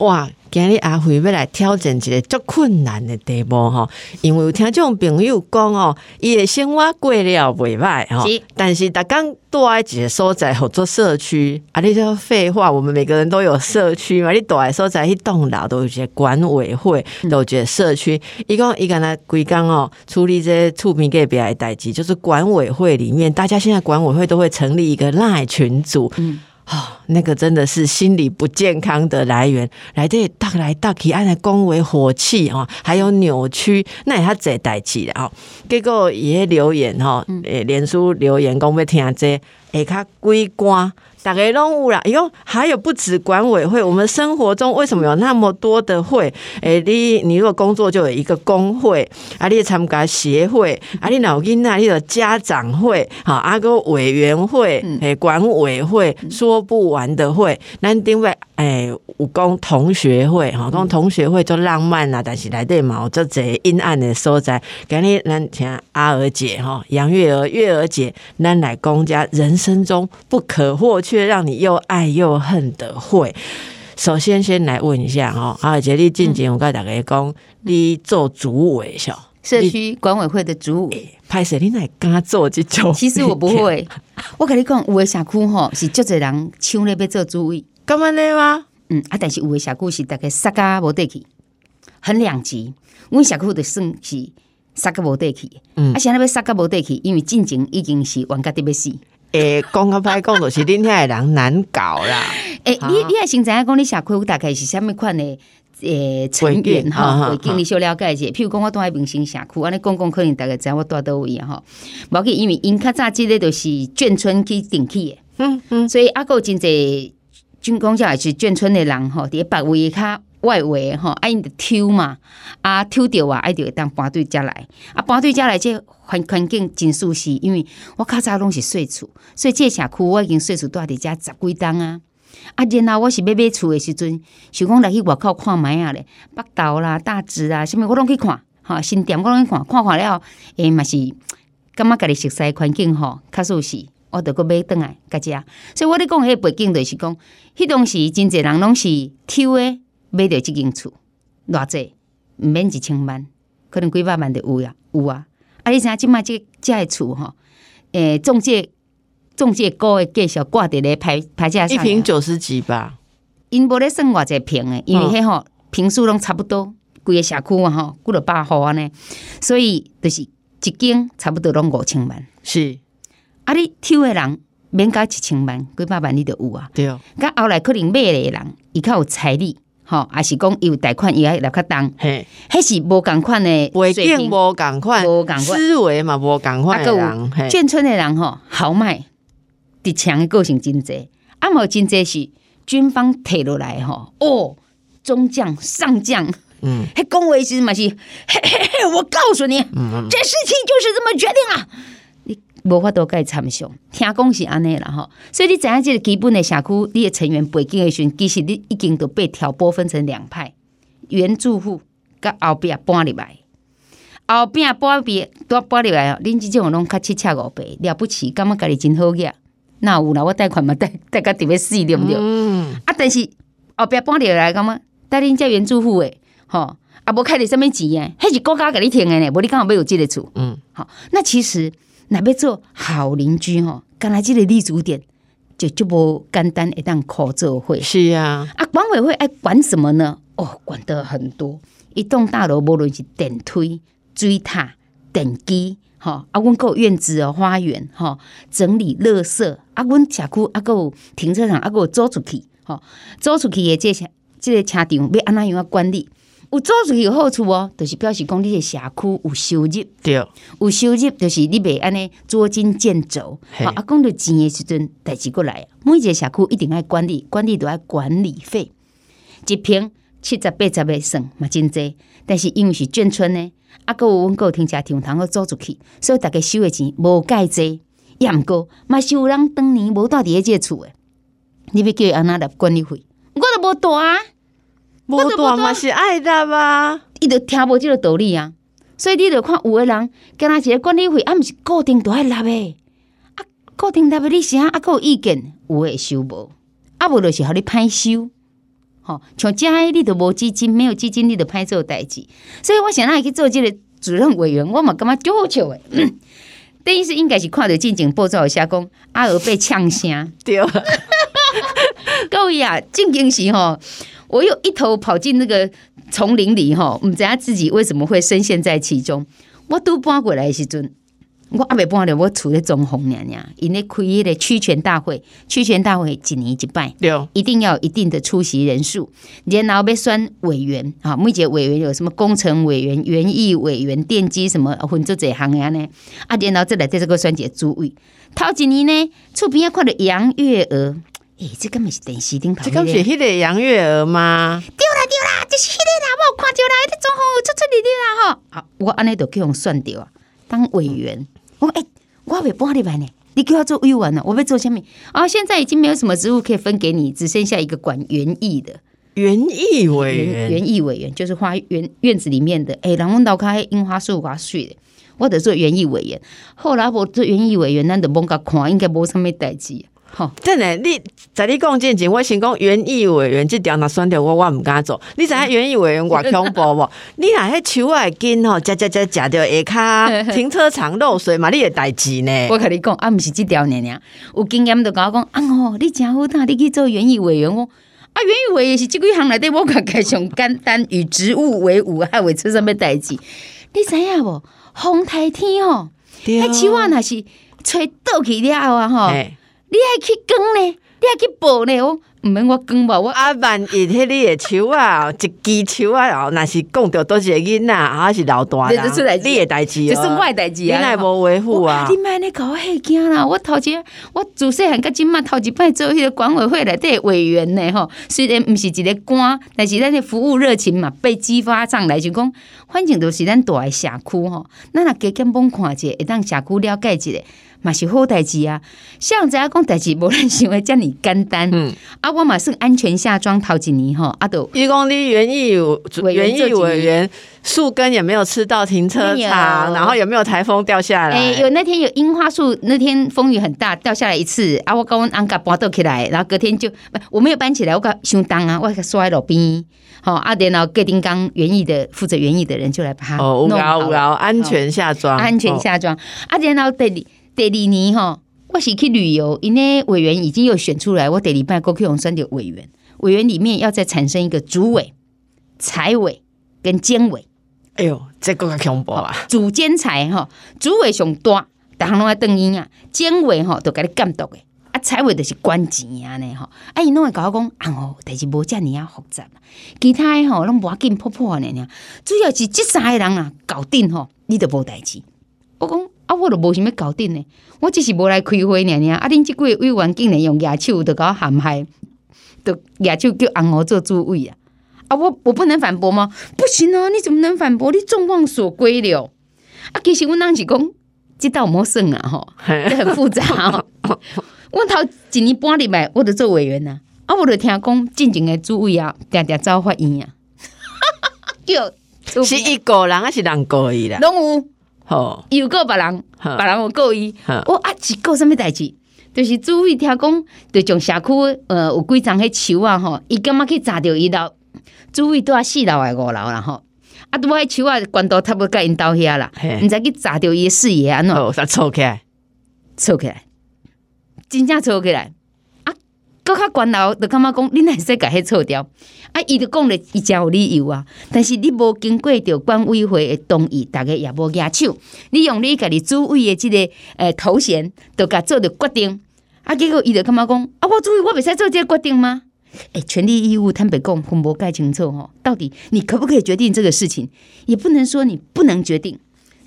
哇！今日阿辉要来挑战一个足困难的题目吼，因为有听种朋友讲哦，伊的生活过了袂歹吼，但是逐工住在一个所在合作社区，啊，你说废话，我们每个人都有社区嘛，你住在所在迄栋楼都有一个管委会，都有一个社区，伊讲伊敢若规工哦，处理这些触屏给别的代志，就是管委会里面，大家现在管委会都会成立一个赖群组。啊，那个真的是心理不健康的来源，来这大来大去，按来恭维火气啊，还有扭曲，那也他这代志的啊。结果也留言哈，诶，脸书留言讲要听这，下卡归关。大概拢有啦，哟，还有不止管委会，我们生活中为什么有那么多的会？诶，你你如果工作就有一个工会，啊，你参加协会，啊，你脑筋那你有家长会，好，阿个委员会，诶，管委会，说不完的会，那定位，诶，武功同学会，哈，讲同学会就浪漫啦，但是来对嘛，就这阴暗的所在，今日咱请阿娥姐，哈，杨月娥，月娥姐，咱来公家人生中不可或缺。却让你又爱又恨的会，首先先来问一下哈，阿杰，你进前我跟大家讲，你做主委是社区管委会的主委，拍摄你来敢做这种？其实我不会，我跟你讲，有的社区吼是足侪人抢咧要做主委，干嘛呢吗？嗯啊，但是有的社区是大概三家无得去，很两极。阮社区的算是三个无得去，嗯，啊，现在要三个无得去，因为进前已经是玩家得要死。诶，讲较歹讲，就是恁遐人难搞啦。诶，你你也先知影讲，你社区大概是虾米款的诶成员哈？会经你小了解者，譬如讲，我住喺明星社区，安尼讲讲可能大概知我住倒位啊吼。无去，因为因较早即个就是眷村去定起的，嗯嗯，所以阿有真济军工也是眷村的人吼，伫别位较。外围吼，啊，因着抽嘛，啊，抽着啊，爱着会当搬对家来，啊，搬对家来，这环环境真舒适，因为我较早拢是睡厝，所以这社区我已经睡厝住伫遮十几栋啊，啊，然后我是要买厝的时阵，想讲来去外口看卖啊咧，北投啦、大直啊，啥物我拢去看，哈，新店我拢去看，看看了，诶，嘛是感觉家己熟悉环境吼，较舒适，我着搁买倒来家遮，所以我咧讲迄背景就是讲，迄当时真侪人拢是抽诶。买着即间厝，偌济毋免一千万，可能几百万就有呀，有啊。啊，你影即卖即即个厝吼，诶，中介中介高诶介绍挂伫咧排排价上，一平九十几吧。因无咧算偌济平诶，因为迄吼平数拢差不多，规个社区啊吼，几落百户安尼，所以就是一间差不多拢五千万。是，啊，你抽诶人免交一千万，几百万你都有啊。对哦。甲后来可能买诶人，伊较有财力。吼，还是讲有贷款，伊爱来较重，嘿，迄是无共款的，背景无共款，无共款。思维嘛无共款的人，眷村的人吼豪迈，敌强的个性真济，啊，无真济是军方摕落来吼，哦，中将上将，嗯，迄讲话时嘛是，嘿嘿嘿，我告诉你，嗯。这事情就是这么决定啊。无法度甲伊参详，听讲是安尼啦吼，所以你知影即个基本的社区，你的成员背景的时阵，其实你已经都被挑拨分成两派，原住户甲后壁搬入来，后壁搬入都搬入来哦，恁即种拢较七七五八，了不起，感觉家己真好个，那有啦，我贷款嘛贷贷甲特别死对毋对？嗯，啊，但是后壁搬入来，感觉带恁遮原住户诶，吼，啊无开你什物钱诶，迄是国家甲你停诶呢，无你刚好要有即个厝，嗯，好，那其实。那要做好邻居吼，刚来即个立足点就就无简单一当靠做会是啊，啊管委会爱管什么呢？哦，管得很多，一栋大楼无论是电梯、水塔、电机，哈，啊，阮有院子哦、花园，哈，整理垃圾，啊，阮社区啊，有停车场啊，有租出去，哈，租出去的这些这个车场要安怎样啊管理？有做出去有好处哦，就是表示讲你的社区有收入，对，有收入就是你袂安尼捉襟见肘。啊，讲到钱的时阵，代志过来，每一个社区一定爱管理，管理都爱管理费，一平七十八十的算嘛真济。但是因为是眷村呢，啊，有阮有停车场通去租出去，所以逐家收的钱无介济，也毋过嘛是有人当年无住伫咧即个厝的，你要叫伊安那来管理费，我都无住啊。无大嘛是爱的吧？伊就听无即个道理啊！所以你就看有诶人，跟他一个管理费，啊，毋是固定都爱纳诶。啊，固定纳诶，你啥啊？有意见有诶收无？啊，无就是互你歹收。吼，像这你都无基金，没有基金，你都歹做代志。所以我想让去做即个主任委员，我嘛感觉足好笑诶。等于是应该是看到进前报道下讲阿娥被呛声，对，各位啊，进前时吼，我有一头跑进那个丛林里吼，唔知道自己为什么会深陷在其中。我都搬过来的时阵。我阿未搬了，我厝咧中红娘娘，因咧开迄个区权大会，区权大会一年一拜，对，一定要有一定的出席人数，然后要选委员啊，每节委员有什么工程委员、园艺委员、电机什么分做这行呀呢？啊，然后再来在这个选举主委。头一年呢，厝边啊看到杨月娥，诶，这根本是电视顶头，这根本是迄个杨月娥吗？对啦对啦，就是迄个啦，我看着啦，迄中红出出力的啦吼，好，我安尼都叫用算掉啊，当委员。我哎，我未搬你来呢，你给我做委员呢？我要做下面啊！现在已经没有什么职务可以分给你，只剩下一个管园艺的园艺委员。园艺委员就是花园院子里面的哎，然后开樱花树花絮的，我得做园艺委员。后来我做园艺委员，咱就蒙个看，应该无什么代志。好，真的，你在你讲之前，我先讲园艺委员这条那选掉我，我毋敢做。你知影园艺委员偌恐怖无？你若迄树啊根吼，食食食食着下骹 停车场漏水嘛，你诶代志呢？我跟你讲，啊，毋是即条呢呢，有经验就甲我讲，啊哦，你诚好大，你去做园艺委员哦。啊，园艺委员是即几项内底，我感觉上简单，与植物为伍，还会出什么代志？你知影无？风台天哦，迄树仔，若是吹倒去了后啊，吼。你爱去讲呢？你爱去报呢？哦。毋免我讲吧，我啊万一迄你的树啊，一支手啊，若是讲着倒一个囡仔，还是老大人，你的代志，就是我的代志啊，你奈无维护啊？你莫尼搞我吓惊啦！我头一我自细汉甲今麦头一摆做迄个管委会内底委员呢吼，虽然毋是一个官，但是咱的服务热情嘛被激发上来，就讲反正都是咱大的社区吼，咱若加减帮看者，会当社区了解一下，嘛是好代志啊。像这样讲代志，无人想会遮尔简单，嗯啊。我嘛算安全下装陶吉尼哈，阿斗一公里园艺园艺委员树根也没有吃到停车场，然后有没有台风掉下来？哎，有那天有樱花树，那天风雨很大，掉下来一次啊！我刚安甲搬倒起来，然后隔天就不我没有搬起来，我甲相当啊，我摔路边，好啊，然后隔丁刚园艺的负责园艺的人就来把它弄好，安全下装，安全下装啊！然后第第二年吼。我是去旅游，因为委员已经有选出来，我第礼拜过去用选的委员。委员里面要再产生一个主委、财委跟监委。哎呦，这个恐怖啊！主监财哈，主委上大，逐项拢爱等伊啊。监委吼都甲你监督诶，啊，财委就是管钱啊呢吼。啊，伊拢会甲我讲啊哦，但是无遮尔啊复杂。其他诶吼拢无要紧破破呢呢，主要是即三个人啊搞定吼，你都无代志。我讲。啊，我都无想要搞定呢，我只是无来开会尔尔。啊，恁即几个委员竟然用牙手都搞陷害，都牙手叫红娥做主委啊！啊，我我不能反驳吗？不行啊！你怎么能反驳？你众望所归了。啊，其实阮当时讲，这道冇算啊，吼，很复杂。我头一年半入来，我都做委员呐。啊，我就听讲，进前的主委啊，定定走法院啊。叫是一个人还是两个伊啦？拢有。有个别人，别人有告伊，我啊是告什物代志？就是注意听讲，就从社区呃有几丛迄树啊吼，伊感觉去砸着伊楼，注意都要四楼诶五楼啦吼。啊，拄迄树啊，关刀差不多甲因兜遐啦，毋知去砸着伊诶视野安怎？哦，错起来，错起来，真正错起来。搁较悬楼，就感觉讲，你会使甲迄错掉。啊，伊就讲了，伊真有理由啊。但是你无经过着管委会的同意，逐个也无举手。你用你家己主委的即个诶头衔，就甲做着决定。啊，结果伊就感觉讲，啊，我主委我袂使做这个决定吗？诶，权利义务坦白讲，分无介清楚吼。到底你可不可以决定这个事情？也不能说你不能决定。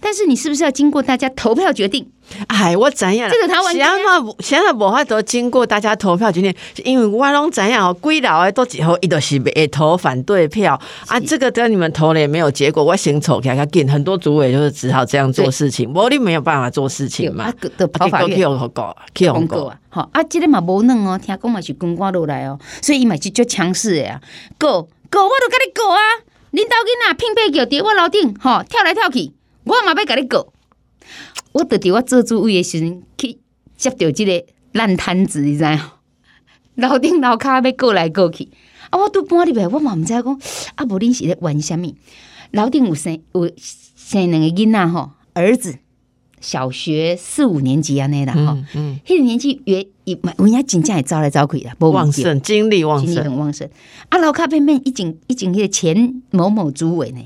但是你是不是要经过大家投票决定？哎，我怎样？这个台湾现在现在无法都经过大家投票决定，因为我拢怎样？归老的都几后，伊都是会投反对票啊。这个等你们投了也没有结果，我先丑给他进。很多主委就是只好这样做事情，我你没有办法做事情嘛。的跑法去用告，去用告啊！好啊，这个嘛无能哦，听讲嘛是公关落来哦，所以伊嘛是足强势的啊。告告，我都跟你告啊！领导囡仔拼背叫伫我楼顶，吼跳来跳去。我嘛要甲你告，我得伫我做主位的时阵去接到即个烂摊子，你知影？楼顶楼骹要过来过去，啊，我拄搬入来，我嘛毋知讲，啊，无恁是咧玩虾米？楼顶有生有生两个囡仔吼，儿子小学四五年级安尼啦吼，嗯，迄个年纪约一，有影真正会走来走去啦，旺盛精力旺盛，精力很旺盛。啊，楼骹边边已经已经迄个前某某主委呢，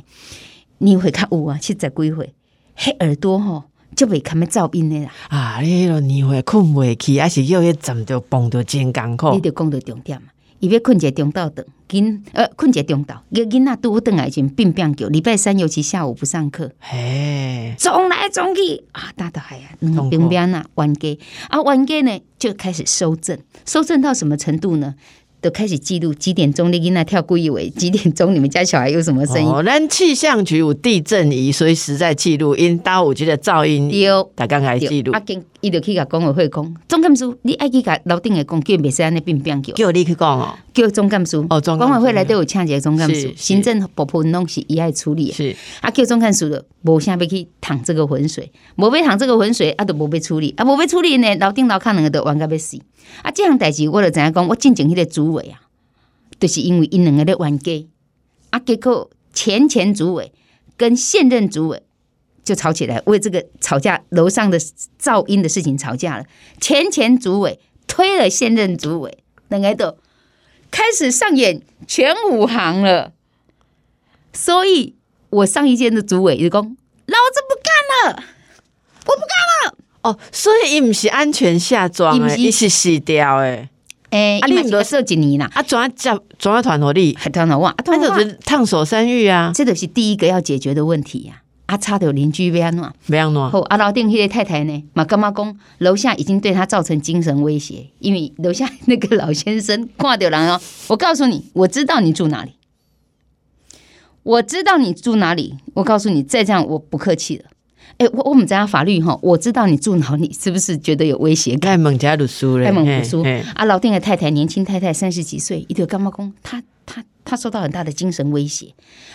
年岁较有啊，七十几岁，迄耳朵吼。就袂堪要噪音的啦！啊，你迄落年岁困袂去，还是叫迄站着蹦着真艰苦。你着讲着重点嘛，伊要困一个中道等，囡呃困一个中昼，个囡仔拄好转来前并变叫礼拜三尤其下午不上课，嘿，总来总去啊，大到海啊，边边啊，冤家啊，冤家呢就开始收正，收正到什么程度呢？都开始记录几点钟你跟那跳故意尾几点钟你们家小孩有什么声音？哦，咱气象局有地震仪，所以实在记录因到我觉得噪音有，他刚开记录。啊，跟伊就去甲管委会讲，总干事，你爱去甲楼顶的讲，叫袂使安尼变变叫。叫你去讲哦，叫总干事哦，管委会内底有请一个总干事，行政部部拢是伊爱处理。是啊，叫总干事的，无啥要去淌这个浑水，无要淌这个浑水，啊，都无要处理，啊，无要处理呢，楼顶楼骹两个都冤甲要死。啊，即项代志我就知影讲，我进前迄个主委啊。就是因为因两个咧冤家，啊，结果前前主委跟现任主委就吵起来，为这个吵架楼上的噪音的事情吵架了。前前主委推了现任主委，两个都开始上演全武行了。所以我上一届的主委就讲：“老子不干了，我不干了。”哦，所以伊唔是安全下装诶，伊是死掉诶。诶，啊，你唔多设几年啦？啊，转叫转团伙力，还团伙哇，啊，团伙是烫手山芋啊，这都是第一个要解决的问题呀。啊，差的邻居要安怎？要安怎？后阿老丁迄个太太呢？嘛干妈讲楼下已经对他造成精神威胁，因为楼下那个老先生挂掉人哦，我告诉你，我知道你住哪里，我知道你住哪里，我告诉你，再这样我不客气了。哎，我我们家法律哈，我知道你住哪里，是不是觉得有威胁？盖蒙家读书嘞，盖蒙读书啊，老丁的太太年轻太太三十几岁，一条干妈公，他他他受到很大的精神威胁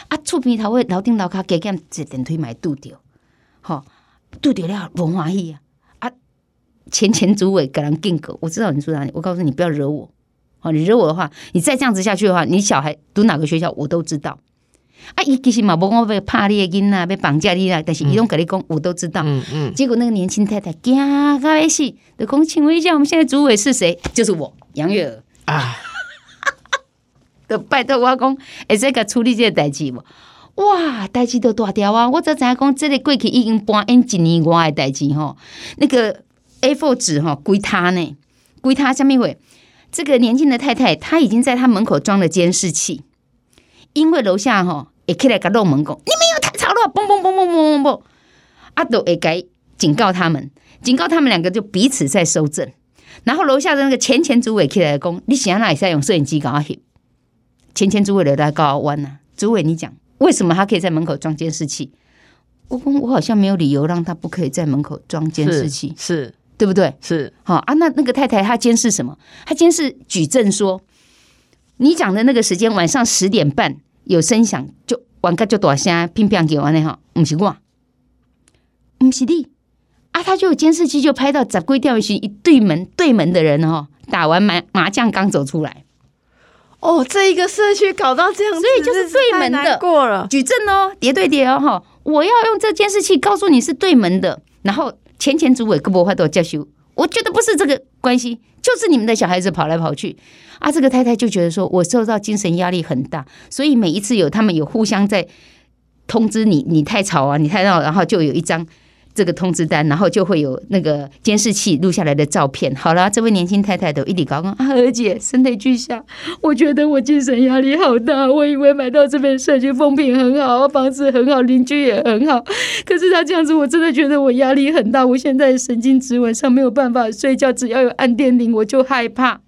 啊，厝边头会老丁老卡给给坐电梯买渡掉，好渡掉了不欢喜啊啊！前前主委给人敬狗，我知道你住哪里，我告诉你不要惹我，好，你惹我的话，你再这样子下去的话，你小孩读哪个学校我都知道。啊，伊其实嘛无讲要拍你的囡仔，要绑架你啦，但是伊拢跟你讲，我都知道。嗯嗯。结果那个年轻太太惊到要死，就讲请问一下，我们现在主委是谁？就是我杨月娥啊。都拜托我讲，会使甲处理这个代志无？哇，代志都大条啊！我才知影讲，这个过去已经搬因一年外的代志吼。那个 A4 纸吼归他呢，归他下面会。这个年轻的太太，她已经在他门口装了监视器，因为楼下吼。会起来甲弄门讲，你们又太吵了，嘣嘣嘣嘣嘣嘣嘣，啊，都会该警告他们，警告他们两个就彼此在收证。然后楼下的那个前前主委起来讲，你想哪里在用摄影机搞啊？前前主委留在高湾呐，主委你讲为什么他可以在门口装监视器？我我好像没有理由让他不可以在门口装监视器，是对不对？是好啊，那那个太太她监视什么？她监视举证说，你讲的那个时间晚上十点半。有声响就玩个就大声，乒乒叫安尼吼，不是我，不是你啊！他就有监视器，就拍到十龟钓鱼时一对门对门的人哦，打完麻麻将刚走出来。哦，这一个社区搞到这样，所以就是对门的过了举证哦，叠对叠哦哈！我要用这监视器告诉你是对门的，然后前前主委各部会都叫修。我觉得不是这个关系，就是你们的小孩子跑来跑去啊！这个太太就觉得说，我受到精神压力很大，所以每一次有他们有互相在通知你，你太吵啊，你太闹，然后就有一张。这个通知单，然后就会有那个监视器录下来的照片。好了，这位年轻太太都一直高讲啊，二姐声泪俱下，我觉得我精神压力好大。我以为买到这边社区风评很好，房子很好，邻居也很好，可是他这样子，我真的觉得我压力很大。我现在神经质，晚上没有办法睡觉，只要有按电铃我就害怕。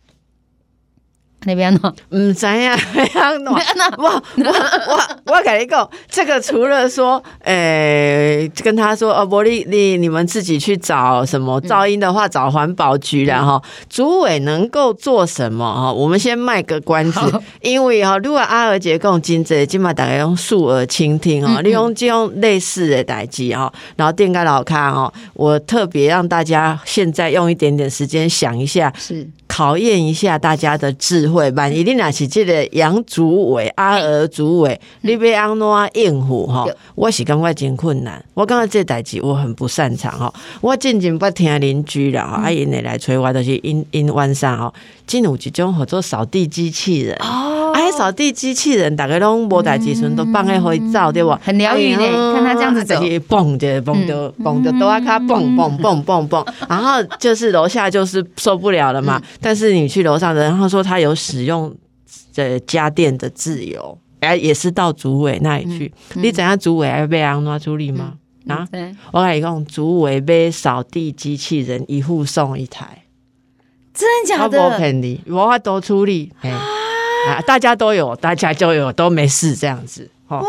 那边呢？唔知呀，那我我我我跟你讲，这个除了说，诶，跟他说，哦，玻璃你你们自己去找什么噪音的话，找环保局然后主委能够做什么哈？我们先卖个关子，因为哈，如果阿尔杰讲金子，今嘛大概用竖耳倾听哈，利用这种类似的代际哈，然后电开老看哦，我特别让大家现在用一点点时间想一下，是考验一下大家的智慧。万一你若是这个杨主委、阿娥主委，你要安怎应付哈？我是感觉真困难。我感觉这代志我很不擅长哈。我渐渐不听邻居了哈，阿因会来催我，都是因因晚上吼，进有一种合作扫地机器人哦，哎，扫地机器人大概拢无代志阵都放在会走对不？很疗愈呢，看他这样子走，蹦着蹦着蹦着都要看蹦蹦蹦蹦蹦，然后就是楼下就是受不了了嘛。但是你去楼上的，然后说他有使用这家电的自由，哎，也是到主委那里去。你怎样主委要被安拿处理吗？啊，我跟你讲，主委被扫地机器人一户送一台，真的假的？我骗你，我多处理，啊，啊大家都有，大家就有，都没事这样子。哇！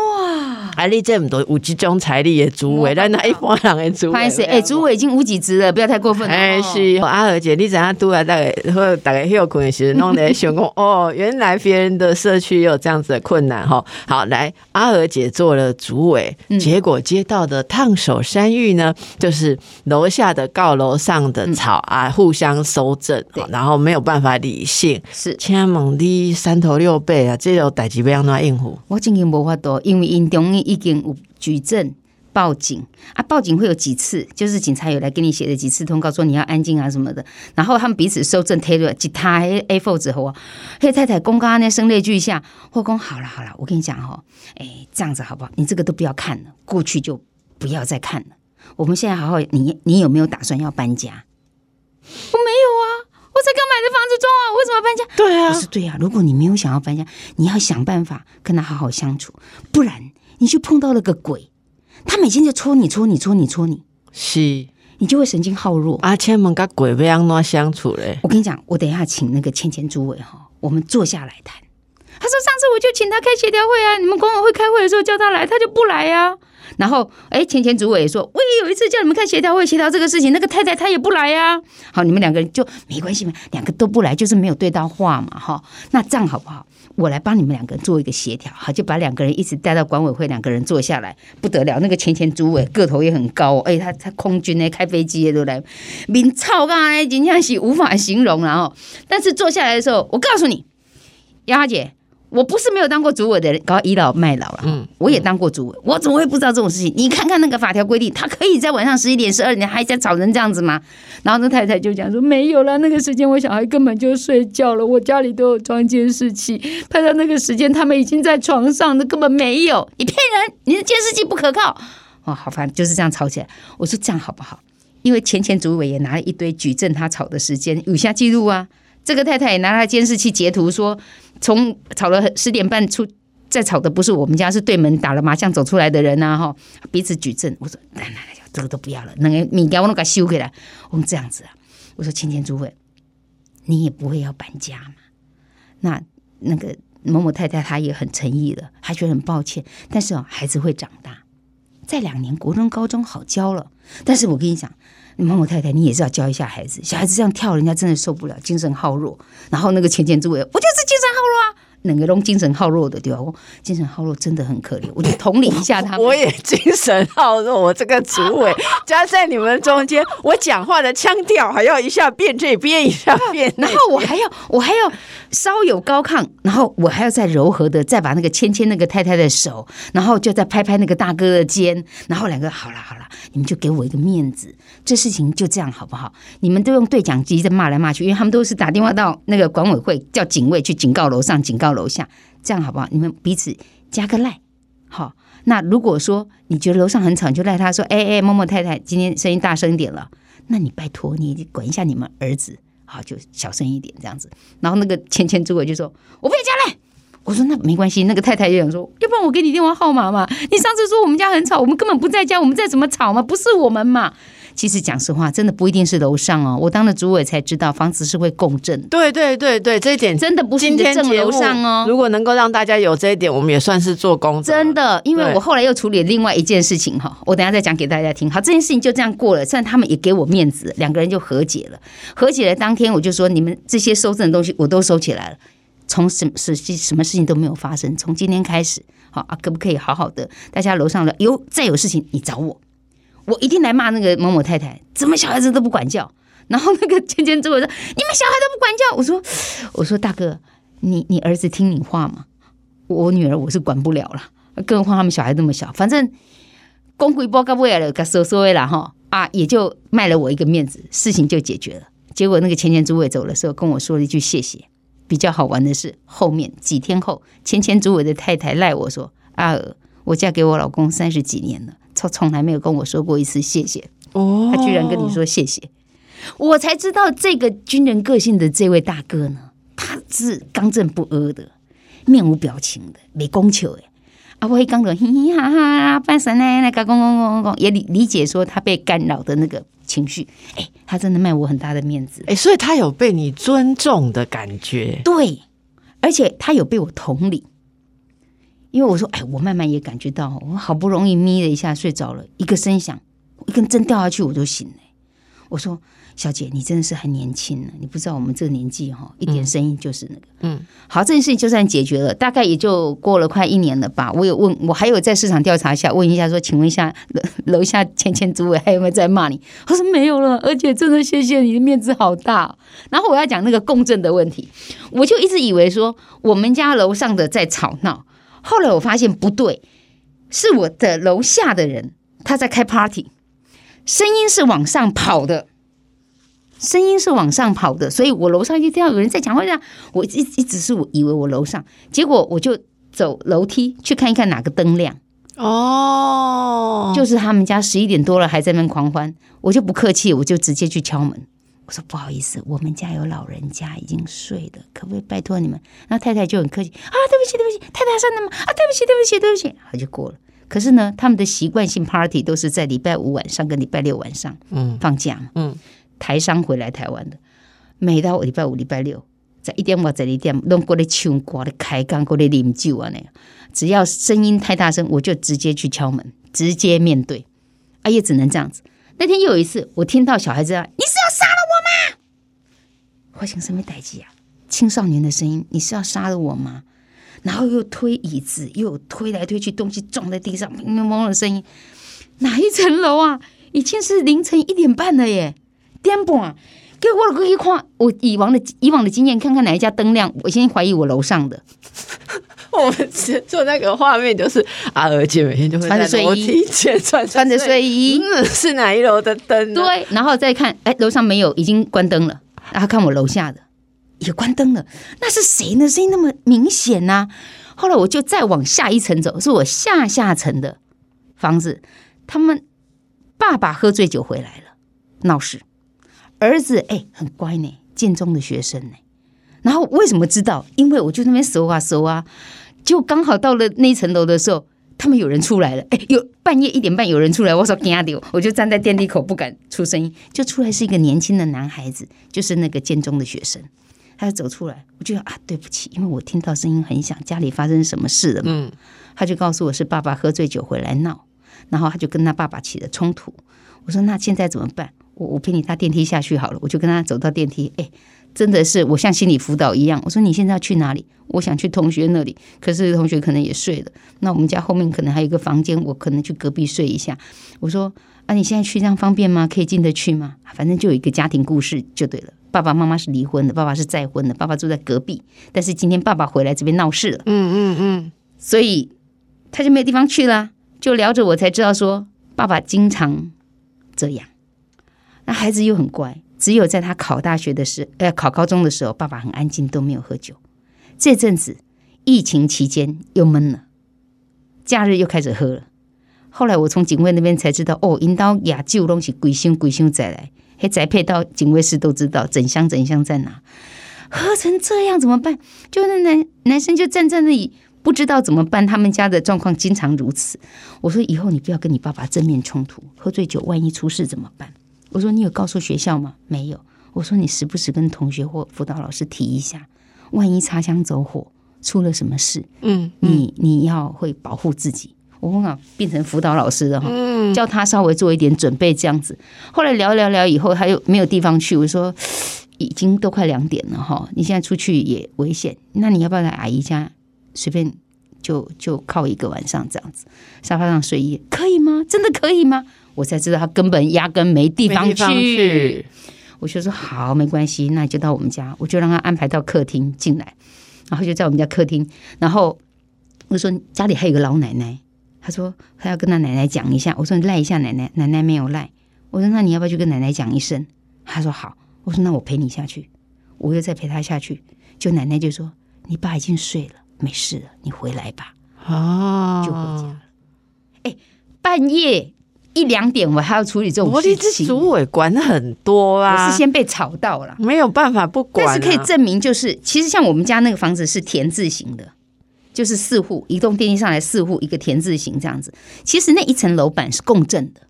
啊，你这么多有几种财力的主委，咱那一般人的主委，哎，主委已经无几职了，不要太过分。哎，是阿娥姐，你怎样都来大概或大概有困时弄的想讲 哦，原来别人的社区有这样子的困难哈。好，来阿娥姐做了主委，结果接到的烫手山芋呢，就是楼下的告楼上的草啊，互相收证，然后没有办法理性，是千猛的三头六臂啊，这种代志要让他应付。我今天无法度。因为因中已经有举证报警啊，报警会有几次，就是警察有来给你写的几次通告，说你要安静啊什么的。然后他们彼此收证贴了几他 A4 之后啊，黑太太公刚那声泪俱下，或公好了好了，我跟你讲哦，哎这样子好不好？你这个都不要看了，过去就不要再看了。我们现在好好，你你有没有打算要搬家？我没有啊，我才刚买的房子中啊，为什么要搬家？对啊，不是对啊。如果你没有想要搬家，你要想办法跟他好好相处。不然，你就碰到了个鬼，他每天就戳你、戳你、戳你、戳你，是，你就会神经耗弱。阿千们跟鬼要安怎相处嘞？我跟你讲，我等一下请那个千千诸位哈，我们坐下来谈。他说上次我就请他开协调会啊，你们管委会开会的时候叫他来，他就不来呀。然后，哎，前前主委说，我也有一次叫你们看协调会协调这个事情，那个太太她也不来呀。好，你们两个人就没关系嘛，两个都不来，就是没有对到话嘛，哈。那这样好不好？我来帮你们两个人做一个协调，好，就把两个人一直带到管委会，两个人坐下来，不得了。那个前前主委个头也很高，哎，他他空军呢，开飞机都来，名超刚才真正是无法形容，然后，但是坐下来的时候，我告诉你，杨花姐。我不是没有当过主委的人，搞倚老卖老了。嗯，我也当过主委，我怎么会不知道这种事情？你看看那个法条规定，他可以在晚上十一点、十二点还在吵成这样子吗？然后那太太就讲说没有了，那个时间我小孩根本就睡觉了，我家里都有装监视器，拍到那个时间他们已经在床上，那根本没有，你骗人，你的监视器不可靠。哦，好烦，就是这样吵起来。我说这样好不好？因为前前主委也拿了一堆举证他吵的时间，有下记录啊。这个太太也拿他监视器截图说。从吵了十点半出，在吵的不是我们家，是对门打了麻将走出来的人呐！哈，彼此举证。我说：来来来，这个都不要了，那个米给我都给修回来。我们这样子啊，我说：芊芊诸位，你也不会要搬家嘛？那那个某某太太她也很诚意的，她觉得很抱歉，但是哦，孩子会长大，在两年国中、高中好教了。但是我跟你讲。某某太太，你也是要教一下孩子，小孩子这样跳，人家真的受不了，精神耗弱。然后那个前前诸位，我就是精神耗弱啊。两个都精神耗弱的，对吧？我精神耗弱真的很可怜，我就同理一下他。我也精神耗弱，我这个主委夹在你们中间，我讲话的腔调还要一下变这边，一下变，然后我还要我还要稍有高亢，然后我还要再柔和的再把那个牵牵那个太太的手，然后就再拍拍那个大哥的肩，然后两个好了好了，你们就给我一个面子，这事情就这样好不好？你们都用对讲机在骂来骂去，因为他们都是打电话到那个管委会叫警卫去警告楼上警告。楼下这样好不好？你们彼此加个赖，好。那如果说你觉得楼上很吵，就赖他说：“哎哎，某某太太，今天声音大声一点了。”那你拜托你管一下你们儿子，好，就小声一点这样子。然后那个前前主委就说：“我不要加赖。”我说：“那没关系。”那个太太就想说：“要不然我给你电话号码嘛？你上次说我们家很吵，我们根本不在家，我们在怎么吵嘛？不是我们嘛？”其实讲实话，真的不一定是楼上哦。我当了主委才知道，房子是会共振。对对对对，这一点真的不是正楼上哦。如果能够让大家有这一点，我们也算是做工。真的，因为我后来又处理另外一件事情哈，我等下再讲给大家听。好，这件事情就这样过了，虽然他们也给我面子，两个人就和解了。和解了当天，我就说你们这些收证的东西我都收起来了，从什么事情什么事情都没有发生。从今天开始，好啊，可不可以好好的？大家楼上的有再有事情，你找我。我一定来骂那个某某太太，怎么小孩子都不管教？然后那个前前主委说：“你们小孩都不管教。”我说：“我说大哥，你你儿子听你话吗？我女儿我是管不了了，更何况他们小孩那么小。反正公规包干不了了，该收收了哈啊，也就卖了我一个面子，事情就解决了。结果那个前前主委走的时候跟我说了一句谢谢。比较好玩的是后面几天后，前前主委的太太赖我说：“阿尔，我嫁给我老公三十几年了，从从来没有跟我说过一次谢谢。”哦，他居然跟你说谢谢。我才知道这个军人个性的这位大哥呢，他是刚正不阿的，面无表情的，没供求哎。啊，我会刚的嘻嘻哈哈，半神奶奶，嘎公公公公，也理理解说他被干扰的那个情绪。哎，他真的卖我很大的面子，哎，所以他有被你尊重的感觉。对，而且他有被我同理，因为我说，哎，我慢慢也感觉到，我好不容易眯了一下睡着了，一个声响，一根针掉下去，我就醒了。我说。小姐，你真的是很年轻呢，你不知道我们这个年纪哈，一点声音就是那个。嗯，好，这件事情就算解决了，大概也就过了快一年了吧。我有问，我还有在市场调查下问一下，说，请问一下楼下芊芊主委还有没有在骂你？他说没有了，而且真的谢谢你的面子好大。然后我要讲那个共振的问题，我就一直以为说我们家楼上的在吵闹，后来我发现不对，是我的楼下的人他在开 party，声音是往上跑的。声音是往上跑的，所以我楼上就听到有人在讲话。这样，我一一直是我以为我楼上，结果我就走楼梯去看一看哪个灯亮。哦，就是他们家十一点多了还在那狂欢，我就不客气，我就直接去敲门。我说不好意思，我们家有老人家已经睡了，可不可以拜托你们？然后太太就很客气啊，对不起对不起，太太上的吗？啊，对不起对不起对不起，他就过了。可是呢，他们的习惯性 party 都是在礼拜五晚上跟礼拜六晚上，嗯，放假嘛，嗯。台商回来台湾的，每到礼拜五、礼拜六，在一点或在一点，弄过来唱歌、的开讲、过来饮酒啊那样。只要声音太大声，我就直接去敲门，直接面对。啊，也只能这样子。那天又有一次，我听到小孩子啊：“你是要杀了我吗？”发生什么代志啊？青少年的声音：“你是要杀了我吗？”然后又推椅子，又推来推去，东西撞在地上，砰砰砰的声音。哪一层楼啊？已经是凌晨一点半了耶！点半，给我过去看，我以往的以往的经验，看看哪一家灯亮。我先怀疑我楼上的。我们做那个画面，就是阿娥姐每天就会穿着睡衣，穿穿着睡衣，是哪一楼的灯？对，然后再看，哎，楼上没有，已经关灯了。然后看我楼下的也关灯了，那是谁呢？声音那么明显呢？后来我就再往下一层走，是我下下层的房子，他们爸爸喝醉酒回来了，闹事。儿子哎，很乖呢，建中的学生呢。然后为什么知道？因为我就那边搜啊搜啊，就刚好到了那层楼的时候，他们有人出来了。哎，有半夜一点半有人出来，我说惊掉，我就站在电梯口不敢出声音。就出来是一个年轻的男孩子，就是那个建中的学生。他就走出来，我就啊，对不起，因为我听到声音很响，家里发生什么事了嘛。嗯，他就告诉我是爸爸喝醉酒回来闹，然后他就跟他爸爸起了冲突。我说那现在怎么办？我我陪你搭电梯下去好了，我就跟他走到电梯。哎，真的是我像心理辅导一样。我说你现在要去哪里？我想去同学那里，可是同学可能也睡了。那我们家后面可能还有一个房间，我可能去隔壁睡一下。我说啊，你现在去这样方便吗？可以进得去吗？反正就有一个家庭故事就对了。爸爸妈妈是离婚的，爸爸是再婚的，爸爸住在隔壁，但是今天爸爸回来这边闹事了。嗯嗯嗯，所以他就没有地方去了，就聊着我才知道说爸爸经常这样。那孩子又很乖，只有在他考大学的时，呃，考高中的时候，爸爸很安静，都没有喝酒。这阵子疫情期间又闷了，假日又开始喝了。后来我从警卫那边才知道，哦，引导亚旧东西鬼凶鬼凶再来，还宅配到警卫室都知道整箱整箱在哪，喝成这样怎么办？就那男男生就站在那里，不知道怎么办。他们家的状况经常如此。我说以后你不要跟你爸爸正面冲突，喝醉酒万一出事怎么办？我说你有告诉学校吗？没有。我说你时不时跟同学或辅导老师提一下，万一擦枪走火出了什么事，嗯，你你要会保护自己。我刚好变成辅导老师的哈，叫他稍微做一点准备这样子。后来聊聊聊以后，他又没有地方去。我说已经都快两点了哈，你现在出去也危险，那你要不要来阿姨家随便就就靠一个晚上这样子，沙发上睡一夜可以吗？真的可以吗？我才知道他根本压根没地方去。我就说好，没关系，那就到我们家，我就让他安排到客厅进来，然后就在我们家客厅，然后我说家里还有个老奶奶，他说他要跟他奶奶讲一下，我说你赖一下奶奶，奶奶没有赖，我说那你要不要去跟奶奶讲一声？他说好，我说那我陪你下去，我又再陪他下去，就奶奶就说你爸已经睡了，没事了，你回来吧，啊，就回家了。哎，半夜。一两点我还要处理这种事情，主委管很多啊。我是先被吵到了，没有办法不管。但是可以证明，就是其实像我们家那个房子是田字形的，就是四户，移动电梯上来四户，一个田字形这样子。其实那一层楼板是共振的，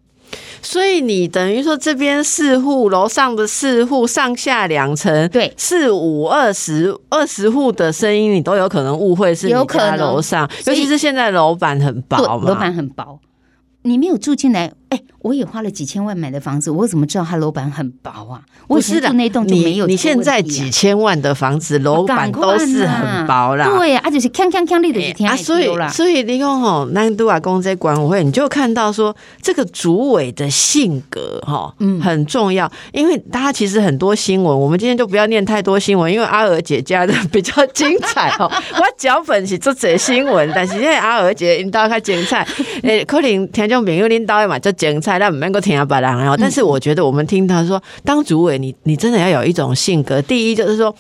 所以你等于说这边四户，楼上的四户，上下两层，对，四五二十二十户的声音，你都有可能误会是你家楼上，尤其是现在楼板很薄嘛，楼板很薄。你没有住进来，哎，我也花了几千万买的房子，我怎么知道它楼板很薄啊？我是的，那栋就没有。你现在几千万的房子楼板都是很薄啦。对啊，就是锵锵锵的几啊，所以所以你讲吼，南都啊公在管委会，你就看到说这个主委的性格哈，嗯，很重要。因为大家其实很多新闻，我们今天就不要念太多新闻，因为阿娥姐家的比较精彩哦。我脚本是做这新闻，但是因为阿娥姐引导较精彩，诶，可能听众朋友领导嘛就精彩，但唔能够听阿别人哦。但是我觉得我们听他说当主委。你你真的要有一种性格，第一就是说，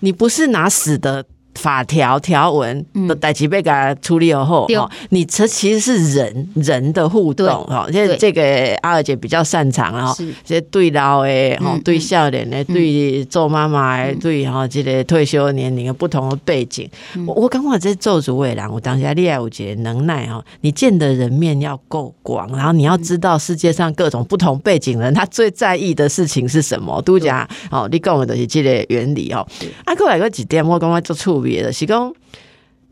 你不是拿死的。法条条文的代级被给他处理后，哈，你这其实是人人的互动哈，这这个阿尔姐比较擅长哈，这对老的哈，对少年的，对做妈妈的，对哈，这个退休年龄的不同的背景，我我刚好在做主委人，我当下厉害，我觉得能耐哈，你见的人面要够广，然后你要知道世界上各种不同背景人他最在意的事情是什么，都讲哦，你讲的都是这个原理哦，啊，过来个几点我刚刚做处。别的，其中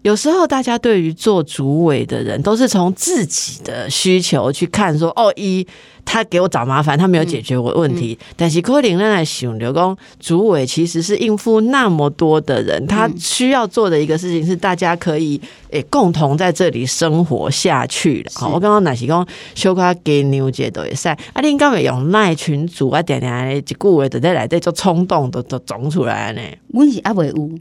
有时候大家对于做主委的人，都是从自己的需求去看，说哦，一他给我找麻烦，他没有解决我问题。但是柯林那来想，刘工主委其实是应付那么多的人，他需要做的一个事情是，大家可以诶共同在这里生活下去的。好，我刚刚那是讲小卡给牛姐都也晒，啊，你刚刚用赖群主啊，点点一句话就在来这就冲动都都总出来呢。我是阿伟乌。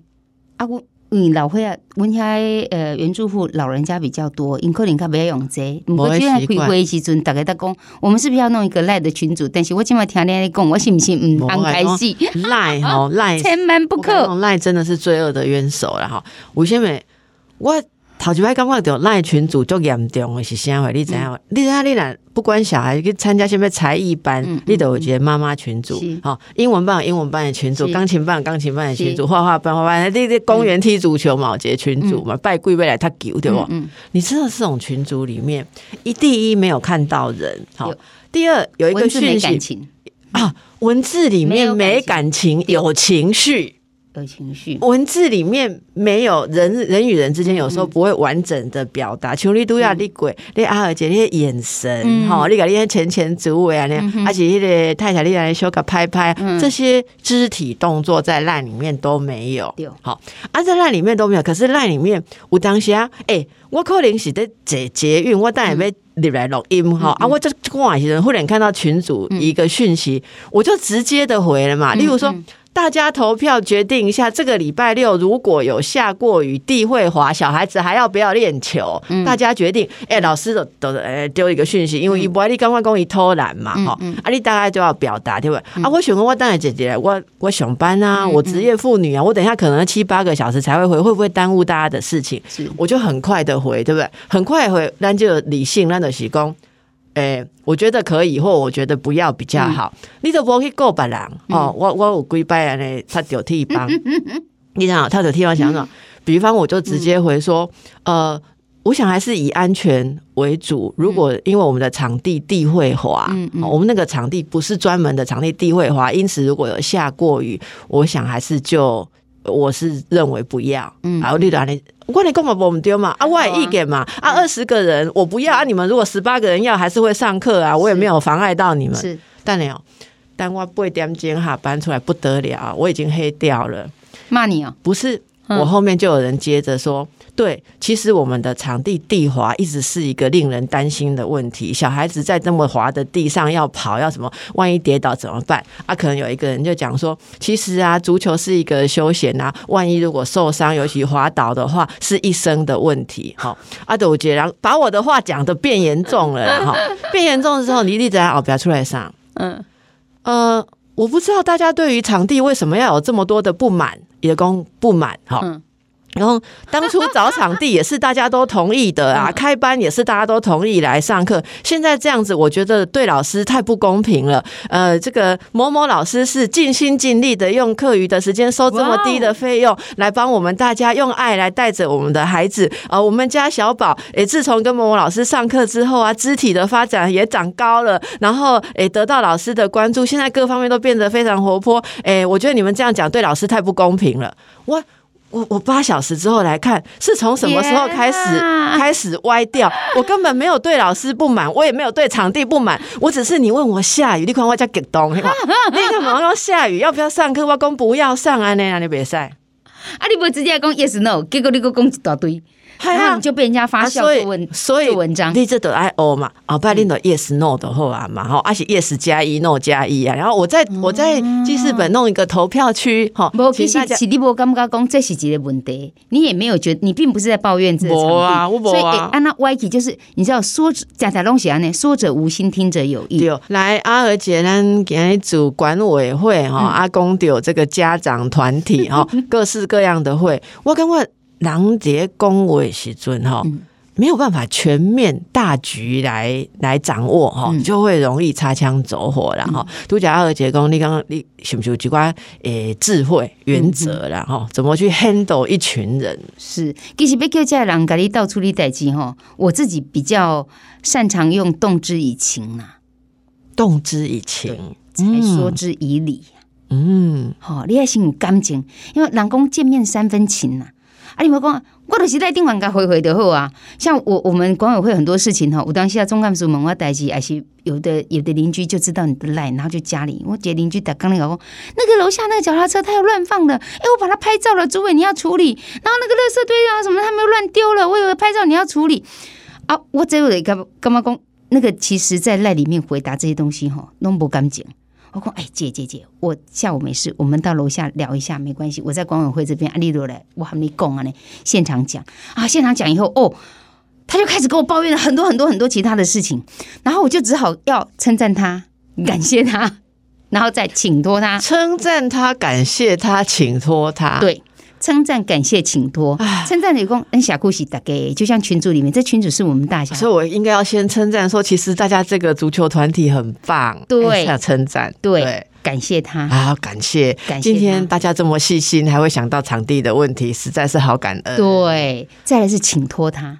啊，我嗯，老伙啊，阮遐呃原住户老人家比较多，因可能较不要用这。我今日开会时阵，大家在讲，我们是不是要弄一个赖的群主？但是我今晚听你讲，我信不信？嗯，很开心。赖吼，赖 千万不可。赖真的是罪恶的冤首了哈。吴先美，我。头一摆感觉到赖群主足严重的是啥话？你知影？你知影？你若不管小孩去参加什么才艺班，你都有一个妈妈群主，好，英文班有英文班的群主，钢琴班有钢琴班的群主，画画班画班，你你公园踢足球嘛，有个群主嘛，拜贵未来他球对不？你知道这种群组里面，一第一没有看到人，好，第二有一个讯息啊，文字里面没感情，有情绪。有情绪，文字里面没有人人与人之间有时候不会完整的表达。求你都要你鬼，你阿尔姐那些眼神，哈，你搞那些前前足尾啊，那而且那个太太你来修个拍拍，这些肢体动作在烂里面都没有。好，啊，在烂里面都没有。可是烂里面，我当下，哎，我可能是在捷捷运，我当然被入来录音哈。啊，我就逛一些人，忽然看到群主一个讯息，我就直接的回了嘛。例如说。大家投票决定一下，这个礼拜六如果有下过雨，地会滑，小孩子还要不要练球？大家决定。哎，老师都都呃丢一个讯息，因为一不爱你刚刚讲伊偷懒嘛，哈，啊，你大概就要表达对不？啊，我选我当然姐姐，我我上班啊，我职业妇女啊，我等一下可能七八个小时才会回，会不会耽误大家的事情？我就很快的回，对不对？很快回，那就理性，那就提供。诶，我觉得可以，或我觉得不要比较好。你都不去告别人哦，我我有几拜人呢？他有替帮，你想他有替帮想想？比方我就直接回说，呃，我想还是以安全为主。如果因为我们的场地地会滑，我们那个场地不是专门的场地地会滑，因此如果有下过雨，我想还是就。我是认为不要，嗯，然后你讲你，我你干嘛不丢嘛？啊，我也意见嘛，啊，二十个人我不要啊，你们如果十八个人要，还是会上课啊，我也没有妨碍到你们。是，但你哦，但我八点钟哈搬出来不得了，我已经黑掉了。骂你啊？不是，我后面就有人接着说。对，其实我们的场地地滑一直是一个令人担心的问题。小孩子在这么滑的地上要跑，要什么？万一跌倒怎么办？啊，可能有一个人就讲说，其实啊，足球是一个休闲啊，万一如果受伤，尤其滑倒的话，是一生的问题。好，阿斗杰然把我的话讲的变严重了 哈，变严重之后，你立在哦，不要出来上。嗯，呃，我不知道大家对于场地为什么要有这么多的不满，也公不满哈。然后当初找场地也是大家都同意的啊，开班也是大家都同意来上课。现在这样子，我觉得对老师太不公平了。呃，这个某某老师是尽心尽力的用课余的时间收这么低的费用来帮我们大家用爱来带着我们的孩子。呃，我们家小宝诶，自从跟某某老师上课之后啊，肢体的发展也长高了，然后诶得到老师的关注，现在各方面都变得非常活泼。诶，我觉得你们这样讲对老师太不公平了。我。我我八小时之后来看，是从什么时候开始开始歪掉？我根本没有对老师不满，我也没有对场地不满，我只是你问我下雨，你看我在激动，你 干嘛要下雨，要不要上课？我讲不要上啊，那样你别赛。啊，你不直接讲 yes no，结果你个讲一大堆。然后你就被人家发笑做文所以文章，你这都爱哦嘛？哦，拜你的 Yes No 的后啊嘛，哈，而且 Yes 加一 No 加一啊。然后我在我在记事本弄一个投票区，哈。不，其实起立波刚刚讲这是几个问题，你也没有觉得，你并不是在抱怨这个场地，所以按那 Y K 就是你知道说假假东西啊呢，说者无心，听者有意。来阿娥姐，咱给组管委会哈，阿公有这个家长团体哈，各式各样的会，我感觉。狼杰恭维时尊哈，没有办法全面大局来来掌握哈，就会容易擦枪走火然后独角二杰公，你刚刚你是不是有几关诶智慧原则然后怎么去 handle 一群人？是，其实被叫家人给你到处理代志哈，我自己比较擅长用动之以情呐，动之以情，才说之以理。嗯，好，你还先有感情，因为人公见面三分情呐。啊！啊你莫讲，我就是在定完该回回就好啊。像我我们管委会很多事情哈，有当下中干事问我代志，还是有的有的邻居就知道你的赖，然后就家里我姐邻居打刚那个那个楼下那个脚踏车他要乱放的，哎，我把它拍照了，主委你要处理。然后那个垃圾堆啊什么他们又乱丢了，我以为拍照你要处理啊。我只有一个干嘛讲？那个其实在赖里面回答这些东西哈，弄不干净。我讲：“哎，姐姐姐，我下午没事，我们到楼下聊一下，没关系。我在管委会这边，阿丽罗来，我还没供啊呢。现场讲啊，现场讲以后，哦，他就开始跟我抱怨了很多很多很多其他的事情，然后我就只好要称赞他，感谢他，然后再请托他，称赞他，感谢他，请托他，对。”称赞、感谢、请托。称赞女工，嗯，小故事大概就像群组里面，这群主是我们大小，所以我应该要先称赞说，其实大家这个足球团体很棒。对，要称赞，对，感谢他啊，感谢，感谢今天大家这么细心，还会想到场地的问题，实在是好感恩。对，再来是请托他，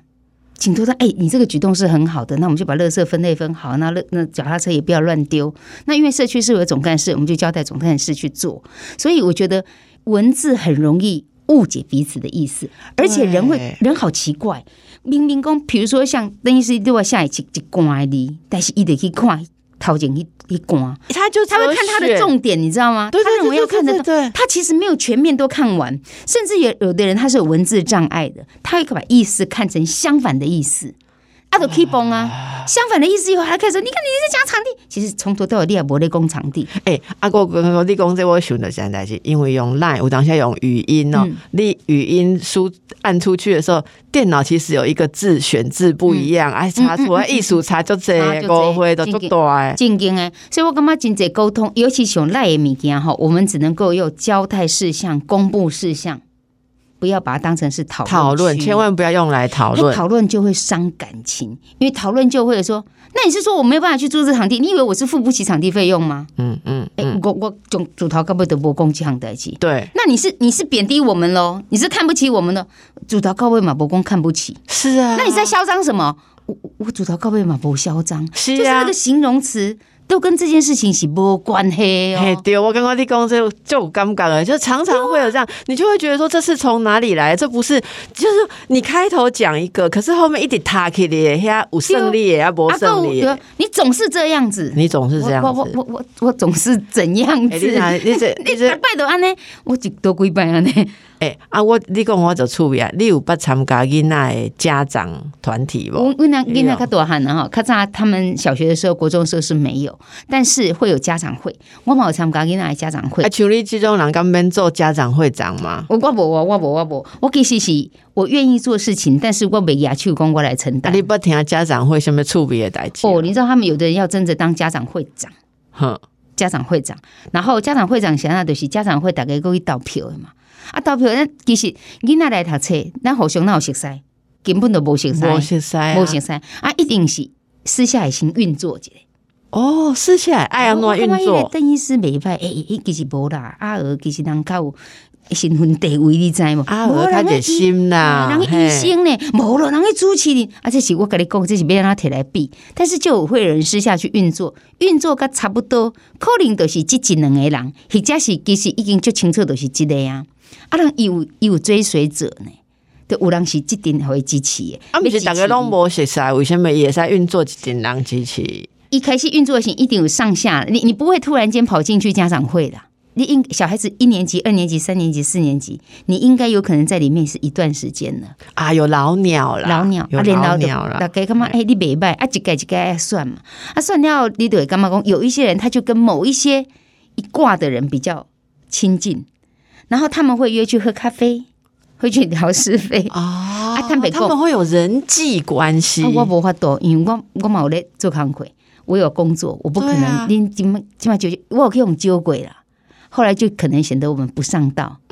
请托他，哎，你这个举动是很好的，那我们就把垃圾分类分好，那那脚踏车也不要乱丢。那因为社区是有总干事，我们就交代总干事去做。所以我觉得文字很容易。误解彼此的意思，而且人会人好奇怪。明明讲，比如说像邓医师对我下一期一关的，但是一得去看头前一一关，他就他会看他的重点，你知道吗？他认为要看的，他其实没有全面都看完，甚至有有的人他是有文字障碍的，他会把意思看成相反的意思。阿都 keep on 啊，相反的意思以后还可以说，你看你在讲场地，其实从头到尾你也无在讲场地。哎，阿哥哥哥，你讲这我想的现在是因为用 line，我当下用语音哦，你语音输按出去的时候，电脑其实有一个字选字不一样，哎，查出来艺术差就这误会都足大。正经诶，所以我感觉真济沟通，尤其是用 line 的物件哈，我们只能够用交代事项、公布事项。不要把它当成是讨讨论，千万不要用来讨论。讨论就会伤感情，因为讨论就会说，那你是说我没有办法去租这场地？你以为我是付不起场地费用吗？嗯嗯，哎，我我总主头干不得不公这样代起。对，那你是你是贬低我们喽？你是看不起我们的主头高位马伯公看不起？是啊，那你在嚣张什么？我我主头高位马伯嚣张，是啊，就是那个形容词。都跟这件事情是无关系哦。对，我刚刚你讲这就尴尬了，就常常会有这样，你就会觉得说这是从哪里来？这不是就是你开头讲一个，可是后面一点塔克的，下有胜利也要博胜利。你总是这样子，你总是这样子。我我我我总是怎样子？你这你这 你这拜托安呢？我几多几拜安呢？哎啊，我你讲我就趣味啊，你有捌参加囡仔的家长团体无？我我那囡仔较大汉啊，吼，较早他们小学的时候、国中的时候是没有，但是会有家长会。我嘛有参加囡仔的家长会。啊，像你这种人，敢免做家长会长吗？我我无我我无我无，我其实是我愿意做事情，但是我没牙去讲我来承担。你不听家长会什么趣味的代志？哦，你知道他们有的人要争着当家长会长，哼，家长会长，然后家长会长想要就是家长会大概可以投票的嘛。啊，投票咱其实囡仔来读册，咱互相哪有熟悉，根本都无熟悉，无熟悉，无熟悉啊！一定是私下先运作者。哦，私下爱安怎运作？邓医师袂歹，诶，其实无啦。阿娥其实人较有身份地位，你知无？阿娥他热心啦，人医生呢，无了，人去主持人，啊，这是我跟你讲，这是要让他摕来比。但是就会有人私下去运作，运作甲差不多，可能都是即一两个人，或者是其实已经就清楚都是即个啊。啊，人有有追随者呢，都有人是即定会支持的。啊，不是大家拢无熟悉，为什么也在运作一定人支持？一开始运作型一定有上下，你你不会突然间跑进去家长会的。你应小孩子一年级、二年级、三年级、四年级，你应该有可能在里面是一段时间的。啊，有老鸟了，老鸟，有老鸟了。大概干嘛？哎，你袂歹啊，一盖一盖算嘛。啊，算了，你得干嘛讲？有一些人他就跟某一些一挂的人比较亲近。然后他们会约去喝咖啡，会去聊是非啊。他们他们会有人际关系。我无法多，因为我我冇咧做康会，我有工作，我不可能。拎今今晚就我可以用酒鬼了，后来就可能显得我们不上道。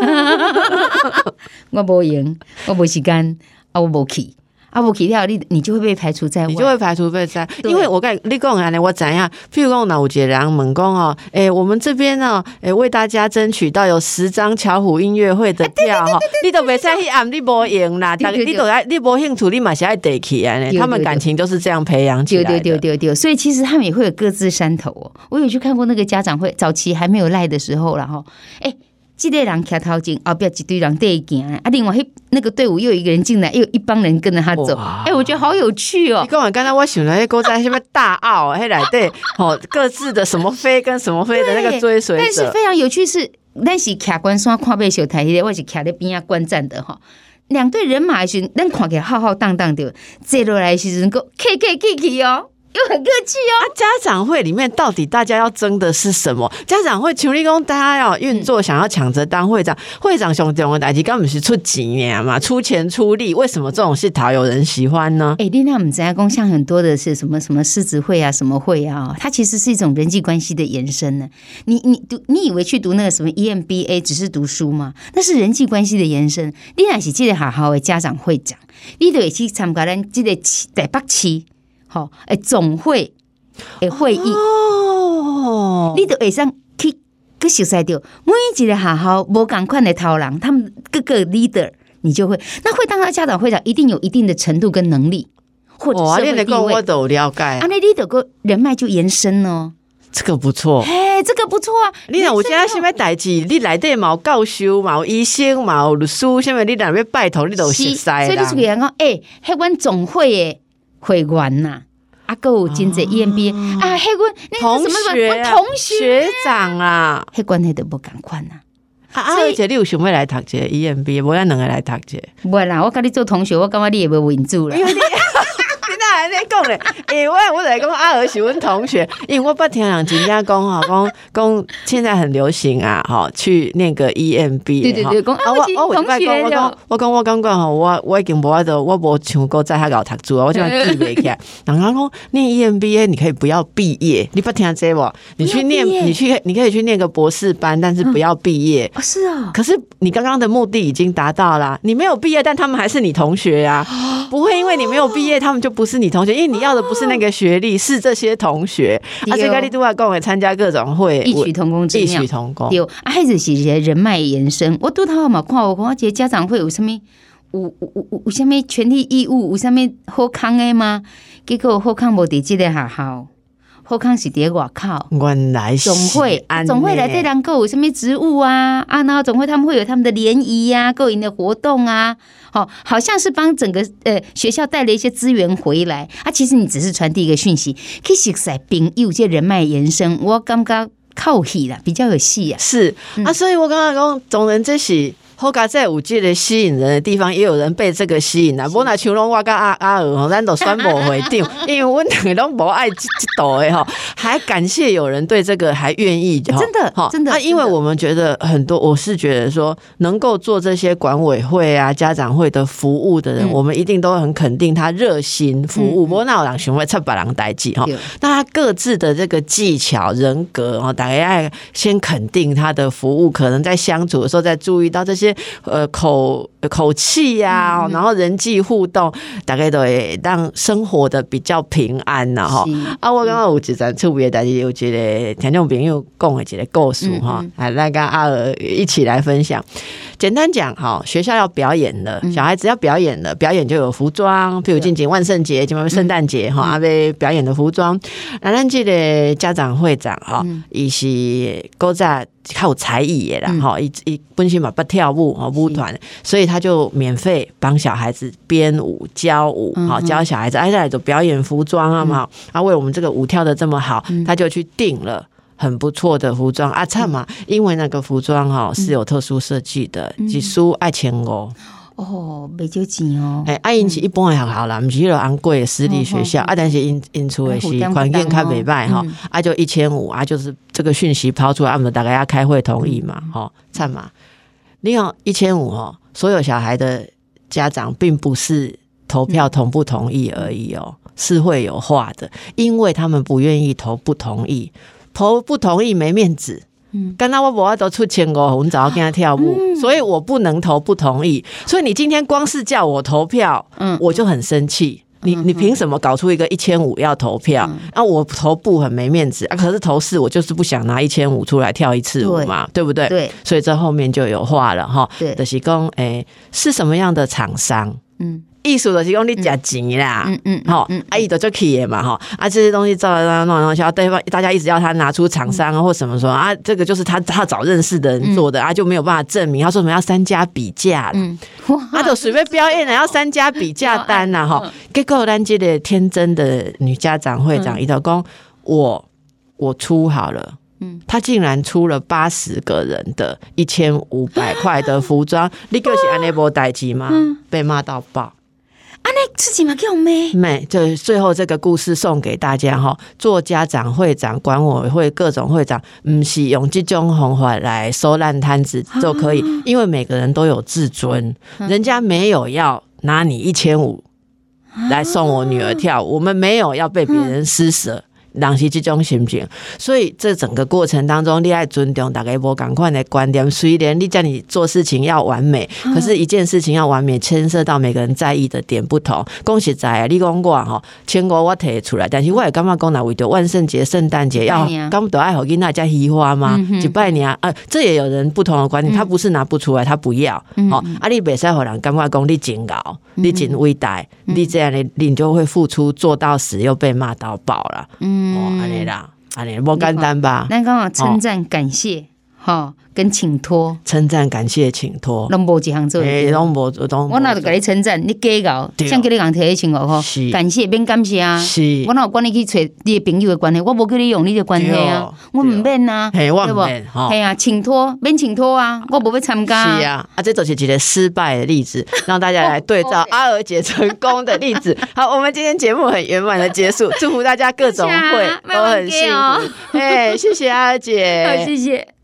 我无赢，我无时间，啊，我无去。啊，不起跳，你你就会被排除在外，你就会排除被在，因为我跟你讲啊，我怎样？譬如讲，那我杰良猛攻哦，哎，我们这边呢，哎，为大家争取到有十张巧虎音乐会的票哈，你都别再去暗，你无赢啦，但你都爱，你无兴趣，你马上爱得起啊，他们感情都是这样培养起来的，丢丢丢丢，所以其实他们也会有各自山头哦。我有去看过那个家长会，早期还没有赖的时候，然后哎。这个人徛头前，后边一堆人对行，啊，另外迄那个队伍又一个人进来，又一帮人跟着他走，哎，我觉得好有趣哦。你跟我刚才我想那个在什么大澳，嘿来对，哦，各自的什么飞跟什么飞的那个追随者，但是非常有趣是，咱是徛关山看背小台，我是徛在边啊观战的哈。两队人马时，咱看起来浩浩荡荡的，坐落来时阵个 K K K K 哦。又很客气哦。家长会里面到底大家要争的是什么？家长会群力工，大家要运作，想要抢着当会长。会长兄弟们，大家根本是出钱嘛，出钱出力。为什么这种事讨有人喜欢呢？哎，丽娜，我们家公像很多的是什么什么狮子会啊，什么会啊？它其实是一种人际关系的延伸呢。你你读，你以为去读那个什么 EMBA 只是读书吗？那是人际关系的延伸。丽娜是记得好好的家长会长，你得去参加咱这个台北市。好，诶，总会诶会议，哦，你都会上去去熟悉到每一个学校无共款的头人，他们各个 leader，你就会那会当他家长会长，一定有一定的程度跟能力，或者社会地位，我都了解。啊，那 leader 个人脉就延伸哦，这个不错，哎，这个不错啊。你看，我现在什么代志，你来底毛教授、毛医生、毛律师，什么你两边拜托，你都熟悉所以你是讲讲，哎，迄阮总会的。会员呐，啊，够有真济 EMBA 啊，迄阮同学、同学长啊，迄关系都无共款呐。啊，而且你有想要来读这 EMBA，无咱两个来读这。袂啦，我甲你做同学，我感觉你也无稳住了。还在讲咧，因为我在讲阿尔喜欢同学，因为我不听人人家讲哈，讲讲现在很流行啊，哈，去那个 EMB，对对对，讲阿我我同学，我讲我讲我刚刚哈，我我已经无法度，我无想过在遐搞读书啊，我就记袂起来。人家讲念 EMBA，你可以不要毕业，你不听这不？你去念，你去，你可以去念个博士班，但是不要毕业。是啊，可是你刚刚的目的已经达到了，你没有毕业，但他们还是你同学呀，不会因为你没有毕业，他们就不是你。同学，因为你要的不是那个学历，是这些同学。而且，咖喱都要跟我参加各种会，异曲同工之妙。异曲同工。有啊，孩子是些人脉延伸。我拄头嘛，看我看，这家长会有什么？有有有有什么权利义务？有什么好康的吗？结果好康无伫即个学校。好康是伫外靠，原来总会总会来这两个有什么植物啊？啊，然后总会他们会有他们的联谊呀、购营的活动啊，好，好像是帮整个呃学校带了一些资源回来啊。其实你只是传递一个讯息，可以熟悉朋友，这人脉延伸，我感觉靠戏啦，比较有戏啊。是啊，所以我刚刚讲总人这是。后加在五 G 的吸引人的地方，也有人被这个吸引了。我那求龙我跟阿阿尔，咱都算不回定，因为我两个都不爱这这抖的哈。还感谢有人对这个还愿意，真的哈，真的。啊，因为我们觉得很多，我是觉得说，能够做这些管委会啊、家长会的服务的人，我们一定都很肯定他热心服务。我那有人想会插把人代记哈，那他各自的这个技巧、人格哦，大家爱先肯定他的服务，可能在相处的时候，再注意到这些呃口口气呀，然后人际互动，大概都会让生活的比较平安呐哈。啊，我刚刚有几张特别大家有觉得听众朋友讲的几个故事哈，来来跟阿尔一起来分享。简单讲哈，学校要表演了，小孩子要表演了，表演就有服装，譬如进行万圣节，就圣诞节哈，阿贝表演的服装。那咱这个家长会长哈，伊是勾在靠才艺的啦哈，伊伊本身嘛不跳舞哈舞团，所以他就免费帮小孩子编舞教舞，好教小孩子哎在做表演服装啊嘛，啊为我们这个舞跳的这么好，他就去定了。很不错的服装。啊，灿嘛，因为那个服装哈是有特殊设计的，几书爱钱哦。哦，袂少钱哦。哎，爱因是一般的学校啦，不是那种昂贵的私立学校啊，但是因因出的是环境较袂歹哈，啊就一千五啊，就是这个讯息抛出来，我们大概要开会同意嘛，哈，唱嘛。你看一千五哦，所有小孩的家长并不是投票同不同意而已哦，是会有话的，因为他们不愿意投不同意。投不同意没面子，嗯，刚刚我我都出钱哦，我们早要跟他跳舞，所以我不能投不同意。所以你今天光是叫我投票，嗯，我就很生气。你你凭什么搞出一个一千五要投票？啊，我投不很没面子啊。可是投四，我就是不想拿一千五出来跳一次舞嘛，对不对？对，所以这后面就有话了哈。对，的是讲，哎，是什么样的厂商？嗯。艺术的提供你加钱啦，嗯嗯，好，阿姨的就可以嘛，哈，啊，这些东西照弄弄弄，需要对方大家一直要他拿出厂商或什么说啊，这个就是他他找认识的人做的啊，就没有办法证明。他说什么要三家比价了，他都随便表演了，要三家比价单呐，哈，结果咱这个天真的女家长会长伊头讲，我我出好了，嗯，他竟然出了八十个人的一千五百块的服装，你就是安尼波代志吗？被骂到爆。啊，那自己嘛给我妹妹，就最后这个故事送给大家哈。做家长会长、管委会各种会长，唔是用这种方法来收烂摊子就可以，因为每个人都有自尊，人家没有要拿你一千五来送我女儿跳舞，我们没有要被别人施舍。让是这种心情，所以这整个过程当中，你爱尊重大家无赶快的观点。虽然你叫你做事情要完美，可是一件事情要完美，牵涉到每个人在意的点不同。恭喜在你讲我哈，全国我提出来，但是我也感觉讲那为着万圣节、圣诞节要，刚都爱好给大家喜花吗？就拜年啊，这也有人不同的观点。他不是拿不出来，他不要。哦，啊，你别使好人感觉讲你真高，你真伟大，你这样的你就会付出做到死，又被骂到爆了。嗯。哦，安尼啦，安尼无简单吧？咱讲啊称赞感谢，哈，跟请托，称赞感谢请托，拢无一项做，诶，拢无拢。我那就给你称赞，你假搞，想给你讲提一千五吼，感谢免感谢啊，是。我哪有管你去找你的朋友的关系，我无叫你用你的关系啊，我唔免啊，对不？系啊，请托免请托啊，我不会参加。是啊，啊，这就是一个失败的例子，让大家来对照 阿娥姐成功的例子。好，我们今天节目很圆满的结束，祝福大家各种会都很幸福。哎，谢谢阿娥姐，好，谢谢。